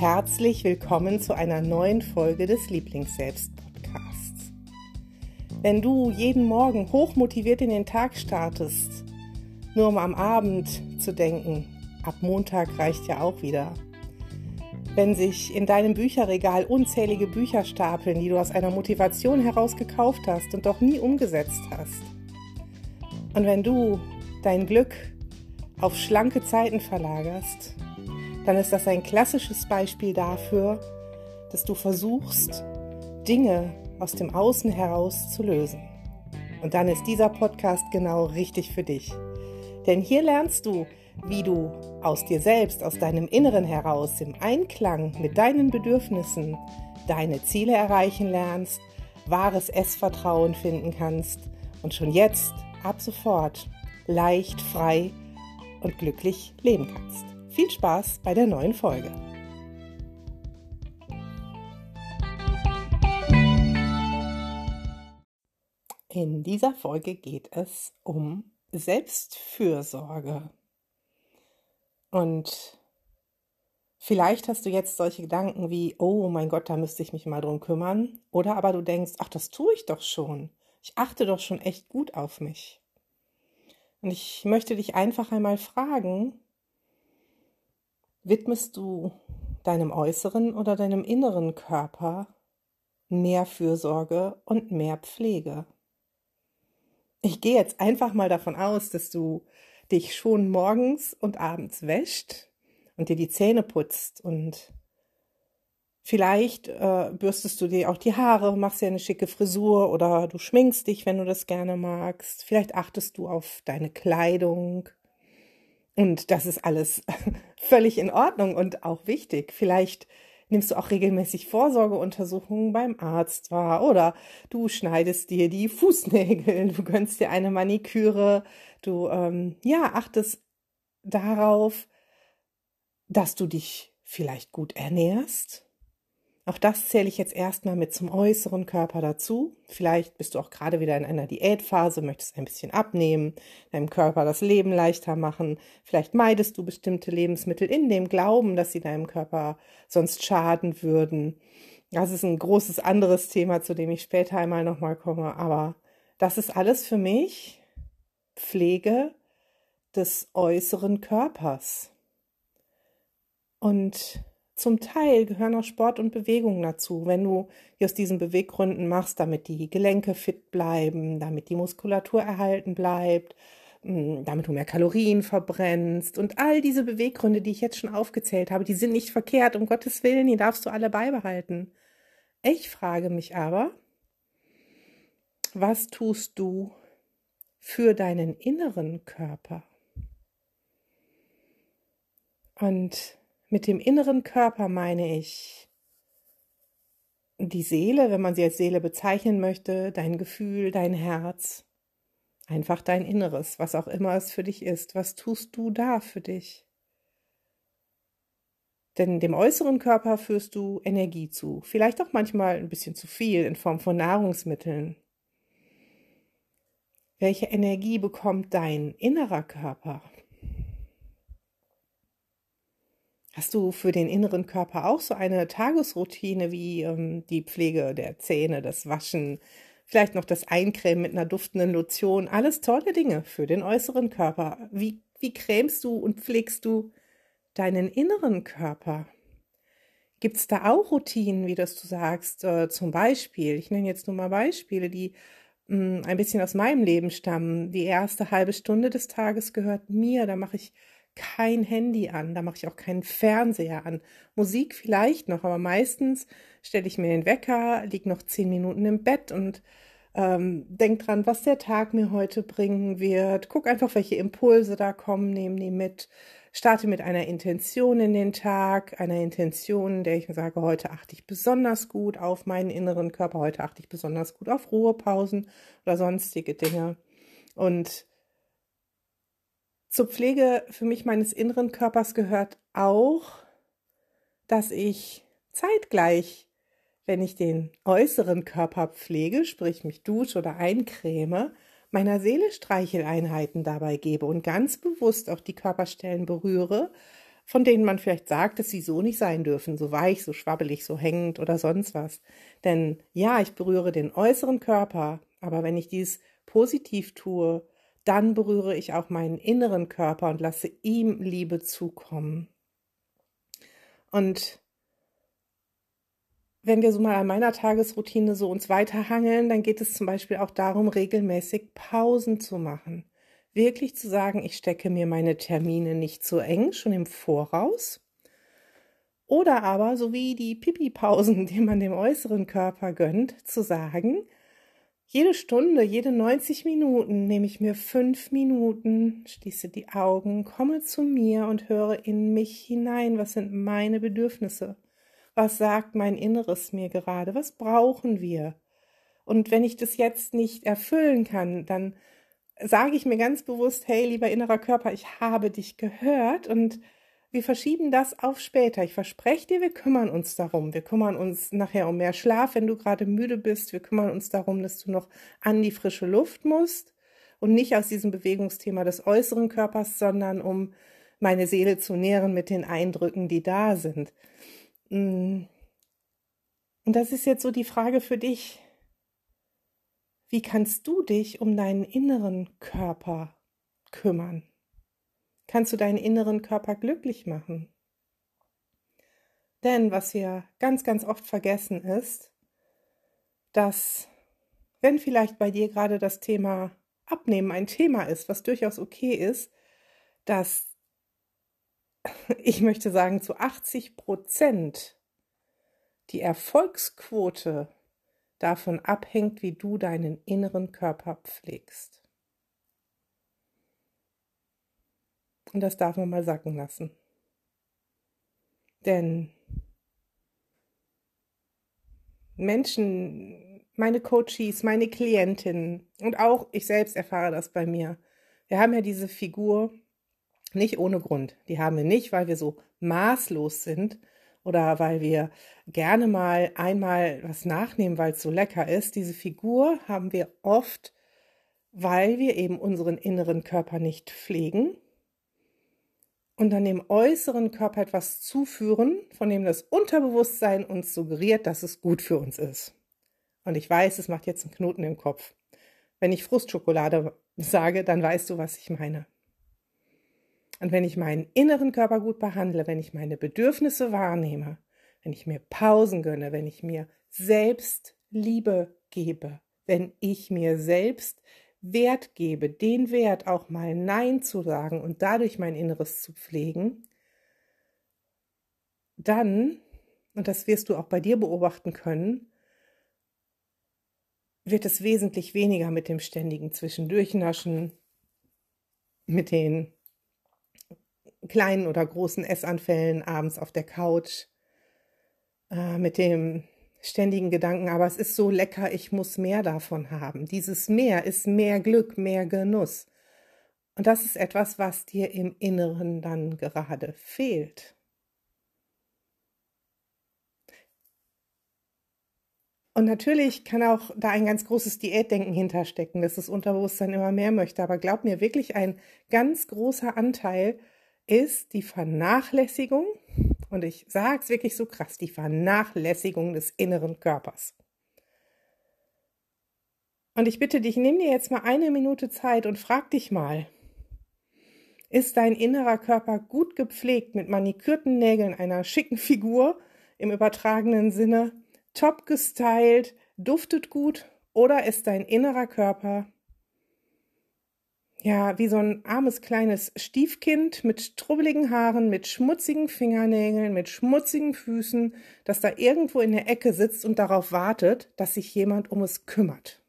Herzlich willkommen zu einer neuen Folge des Lieblingsselbst-Podcasts. Wenn du jeden Morgen hochmotiviert in den Tag startest, nur um am Abend zu denken, ab Montag reicht ja auch wieder. Wenn sich in deinem Bücherregal unzählige Bücher stapeln, die du aus einer Motivation heraus gekauft hast und doch nie umgesetzt hast. Und wenn du dein Glück auf schlanke Zeiten verlagerst, dann ist das ein klassisches Beispiel dafür, dass du versuchst, Dinge aus dem Außen heraus zu lösen. Und dann ist dieser Podcast genau richtig für dich. Denn hier lernst du, wie du aus dir selbst, aus deinem Inneren heraus, im Einklang mit deinen Bedürfnissen, deine Ziele erreichen lernst, wahres Essvertrauen finden kannst und schon jetzt, ab sofort, leicht, frei und glücklich leben kannst. Viel Spaß bei der neuen Folge. In dieser Folge geht es um Selbstfürsorge. Und vielleicht hast du jetzt solche Gedanken wie, oh mein Gott, da müsste ich mich mal drum kümmern. Oder aber du denkst, ach, das tue ich doch schon. Ich achte doch schon echt gut auf mich. Und ich möchte dich einfach einmal fragen, Widmest du deinem äußeren oder deinem inneren Körper mehr Fürsorge und mehr Pflege? Ich gehe jetzt einfach mal davon aus, dass du dich schon morgens und abends wäscht und dir die Zähne putzt und vielleicht äh, bürstest du dir auch die Haare, machst dir eine schicke Frisur oder du schminkst dich, wenn du das gerne magst. Vielleicht achtest du auf deine Kleidung und das ist alles völlig in Ordnung und auch wichtig. Vielleicht nimmst du auch regelmäßig Vorsorgeuntersuchungen beim Arzt wahr oder du schneidest dir die Fußnägel, du gönnst dir eine Maniküre, du ähm, ja achtest darauf, dass du dich vielleicht gut ernährst auch das zähle ich jetzt erstmal mit zum äußeren Körper dazu. Vielleicht bist du auch gerade wieder in einer Diätphase, möchtest ein bisschen abnehmen, deinem Körper das Leben leichter machen. Vielleicht meidest du bestimmte Lebensmittel in dem Glauben, dass sie deinem Körper sonst schaden würden. Das ist ein großes anderes Thema, zu dem ich später einmal nochmal komme. Aber das ist alles für mich Pflege des äußeren Körpers. Und zum Teil gehören auch Sport und Bewegung dazu. Wenn du aus diesen Beweggründen machst, damit die Gelenke fit bleiben, damit die Muskulatur erhalten bleibt, hm, damit du mehr Kalorien verbrennst und all diese Beweggründe, die ich jetzt schon aufgezählt habe, die sind nicht verkehrt, um Gottes Willen, die darfst du alle beibehalten. Ich frage mich aber, was tust du für deinen inneren Körper? Und mit dem inneren Körper meine ich die Seele, wenn man sie als Seele bezeichnen möchte, dein Gefühl, dein Herz, einfach dein Inneres, was auch immer es für dich ist. Was tust du da für dich? Denn dem äußeren Körper führst du Energie zu, vielleicht auch manchmal ein bisschen zu viel in Form von Nahrungsmitteln. Welche Energie bekommt dein innerer Körper? Hast du für den inneren Körper auch so eine Tagesroutine wie ähm, die Pflege der Zähne, das Waschen, vielleicht noch das Eincremen mit einer duftenden Lotion? Alles tolle Dinge für den äußeren Körper. Wie, wie cremst du und pflegst du deinen inneren Körper? Gibt es da auch Routinen, wie das du sagst? Äh, zum Beispiel, ich nenne jetzt nur mal Beispiele, die mh, hm, ein bisschen aus meinem Leben stammen. Die erste halbe Stunde des Tages gehört mir. Da mache ich kein Handy an, da mache ich auch keinen Fernseher an. Musik vielleicht noch, aber meistens stelle ich mir den Wecker, liege noch zehn Minuten im Bett und ähm, denk dran, was der Tag mir heute bringen wird. Guck einfach, welche Impulse da kommen, nehme die mit. Starte mit einer Intention in den Tag, einer Intention, der ich mir sage, heute achte ich besonders gut auf meinen inneren Körper, heute achte ich besonders gut auf Ruhepausen oder sonstige Dinge. Und zur Pflege für mich meines inneren Körpers gehört auch, dass ich zeitgleich, wenn ich den äußeren Körper pflege, sprich mich dusche oder eincreme, meiner Seele Streicheleinheiten dabei gebe und ganz bewusst auch die Körperstellen berühre, von denen man vielleicht sagt, dass sie so nicht sein dürfen, so weich, so schwabbelig, so hängend oder sonst was. Denn ja, ich berühre den äußeren Körper, aber wenn ich dies positiv tue, dann berühre ich auch meinen inneren Körper und lasse ihm Liebe zukommen. Und wenn wir so mal an meiner Tagesroutine so uns weiterhangeln, dann geht es zum Beispiel auch darum, regelmäßig Pausen zu machen. Wirklich zu sagen, ich stecke mir meine Termine nicht zu eng, schon im Voraus. Oder aber, so wie die Pipi-Pausen, die man dem äußeren Körper gönnt, zu sagen, jede Stunde, jede 90 Minuten nehme ich mir fünf Minuten, schließe die Augen, komme zu mir und höre in mich hinein, was sind meine Bedürfnisse, was sagt mein Inneres mir gerade, was brauchen wir. Und wenn ich das jetzt nicht erfüllen kann, dann sage ich mir ganz bewusst, hey, lieber innerer Körper, ich habe dich gehört und wir verschieben das auf später. Ich verspreche dir, wir kümmern uns darum. Wir kümmern uns nachher um mehr Schlaf, wenn du gerade müde bist. Wir kümmern uns darum, dass du noch an die frische Luft musst und nicht aus diesem Bewegungsthema des äußeren Körpers, sondern um meine Seele zu nähren mit den Eindrücken, die da sind. Mm. Und das ist jetzt so die Frage für dich. Wie kannst du dich um deinen inneren Körper kümmern? Kannst du deinen inneren Körper glücklich machen. Denn was wir ganz, ganz oft vergessen ist, dass wenn vielleicht bei dir gerade das Thema Abnehmen ein Thema ist, was durchaus okay ist, dass ich möchte sagen, zu 80 Prozent die Erfolgsquote davon abhängt, wie du deinen inneren Körper pflegst. Und das darf man mal sacken lassen. Denn Menschen, meine Coaches, meine Klientinnen und auch ich selbst erfahre das bei mir. Wir haben ja diese Figur nicht ohne Grund. Die haben wir nicht, weil wir so maßlos sind oder weil wir gerne mal einmal was nachnehmen, weil es so lecker ist. Diese Figur haben wir oft, weil wir eben unseren inneren Körper nicht pflegen, und dann dem äußeren Körper etwas zuführen, von dem das Unterbewusstsein uns suggeriert, dass es gut für uns ist. Und ich weiß, es macht jetzt einen Knoten im Kopf. Wenn ich Frustschokolade sage, dann weißt du, was ich meine. Und wenn ich meinen inneren Körper gut behandle, wenn ich meine Bedürfnisse wahrnehme, wenn ich mir Pausen gönne, wenn ich mir selbst Liebe gebe, wenn ich mir selbst Wert gebe, den Wert auch mal Nein zu sagen und dadurch mein Inneres zu pflegen, dann, und das wirst du auch bei dir beobachten können, wird es wesentlich weniger mit dem ständigen Zwischendurchnaschen, mit den kleinen oder großen Essanfällen abends auf der Couch, äh, mit dem ständigen Gedanken, aber es ist so lecker, ich muss mehr davon haben. Dieses mehr ist mehr Glück, mehr Genuss. Und das ist etwas, was dir im Inneren dann gerade fehlt. Und natürlich kann auch da ein ganz großes Diätdenken hinterstecken, dass das Unterbewusstsein immer mehr möchte. Aber glaub mir, wirklich ein ganz großer Anteil ist die Vernachlässigung und ich sage es wirklich so krass, die Vernachlässigung des inneren Körpers. Und ich bitte dich, nimm dir jetzt mal eine Minute Zeit und frag dich mal, ist dein innerer Körper gut gepflegt mit manikürten Nägeln, einer schicken Figur im übertragenen Sinne, top gestylt, duftet gut oder ist dein innerer Körper ja, wie so ein armes kleines Stiefkind mit strubbeligen Haaren, mit schmutzigen Fingernägeln, mit schmutzigen Füßen, das da irgendwo in der Ecke sitzt und darauf wartet, dass sich jemand um es kümmert.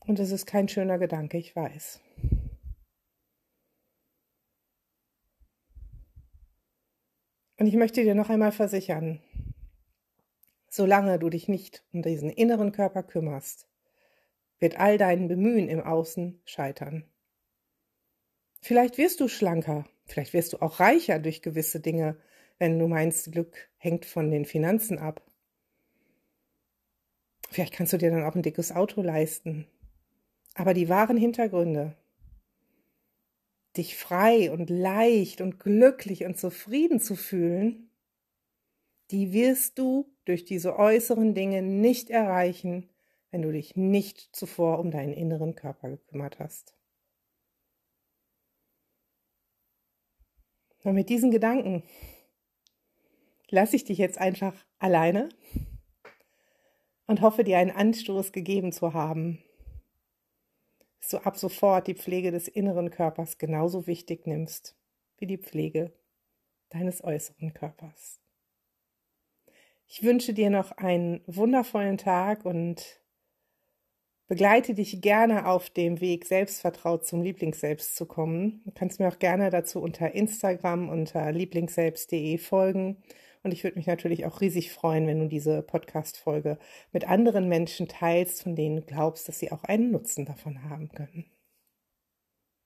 Und es ist kein schöner Gedanke, ich weiß. Und ich möchte dir noch einmal versichern, solange du dich nicht um diesen inneren Körper kümmerst, wird all dein Bemühen im Außen scheitern. Vielleicht wirst du schlanker, vielleicht wirst du auch reicher durch gewisse Dinge, wenn du meinst, Glück hängt von den Finanzen ab. Vielleicht kannst du dir dann auch ein dickes Auto leisten. Aber die wahren Hintergründe, dich frei und leicht und glücklich und zufrieden zu fühlen, die wirst du durch diese äußeren Dinge nicht erreichen, wenn du dich nicht zuvor um deinen inneren Körper gekümmert hast. Und mit diesen Gedanken lasse ich dich jetzt einfach alleine und hoffe dir einen Anstoß gegeben zu haben, dass du ab sofort die Pflege des inneren Körpers genauso wichtig nimmst wie die Pflege deines äußeren Körpers. Ich wünsche dir noch einen wundervollen Tag und begleite dich gerne auf dem Weg, selbstvertraut zum Lieblingsselbst zu kommen. Du kannst mir auch gerne dazu unter Instagram unter lieblingsselbst.de folgen. Und ich würde mich natürlich auch riesig freuen, wenn du diese Podcast-Folge mit anderen Menschen teilst, von denen du glaubst, dass sie auch einen Nutzen davon haben können.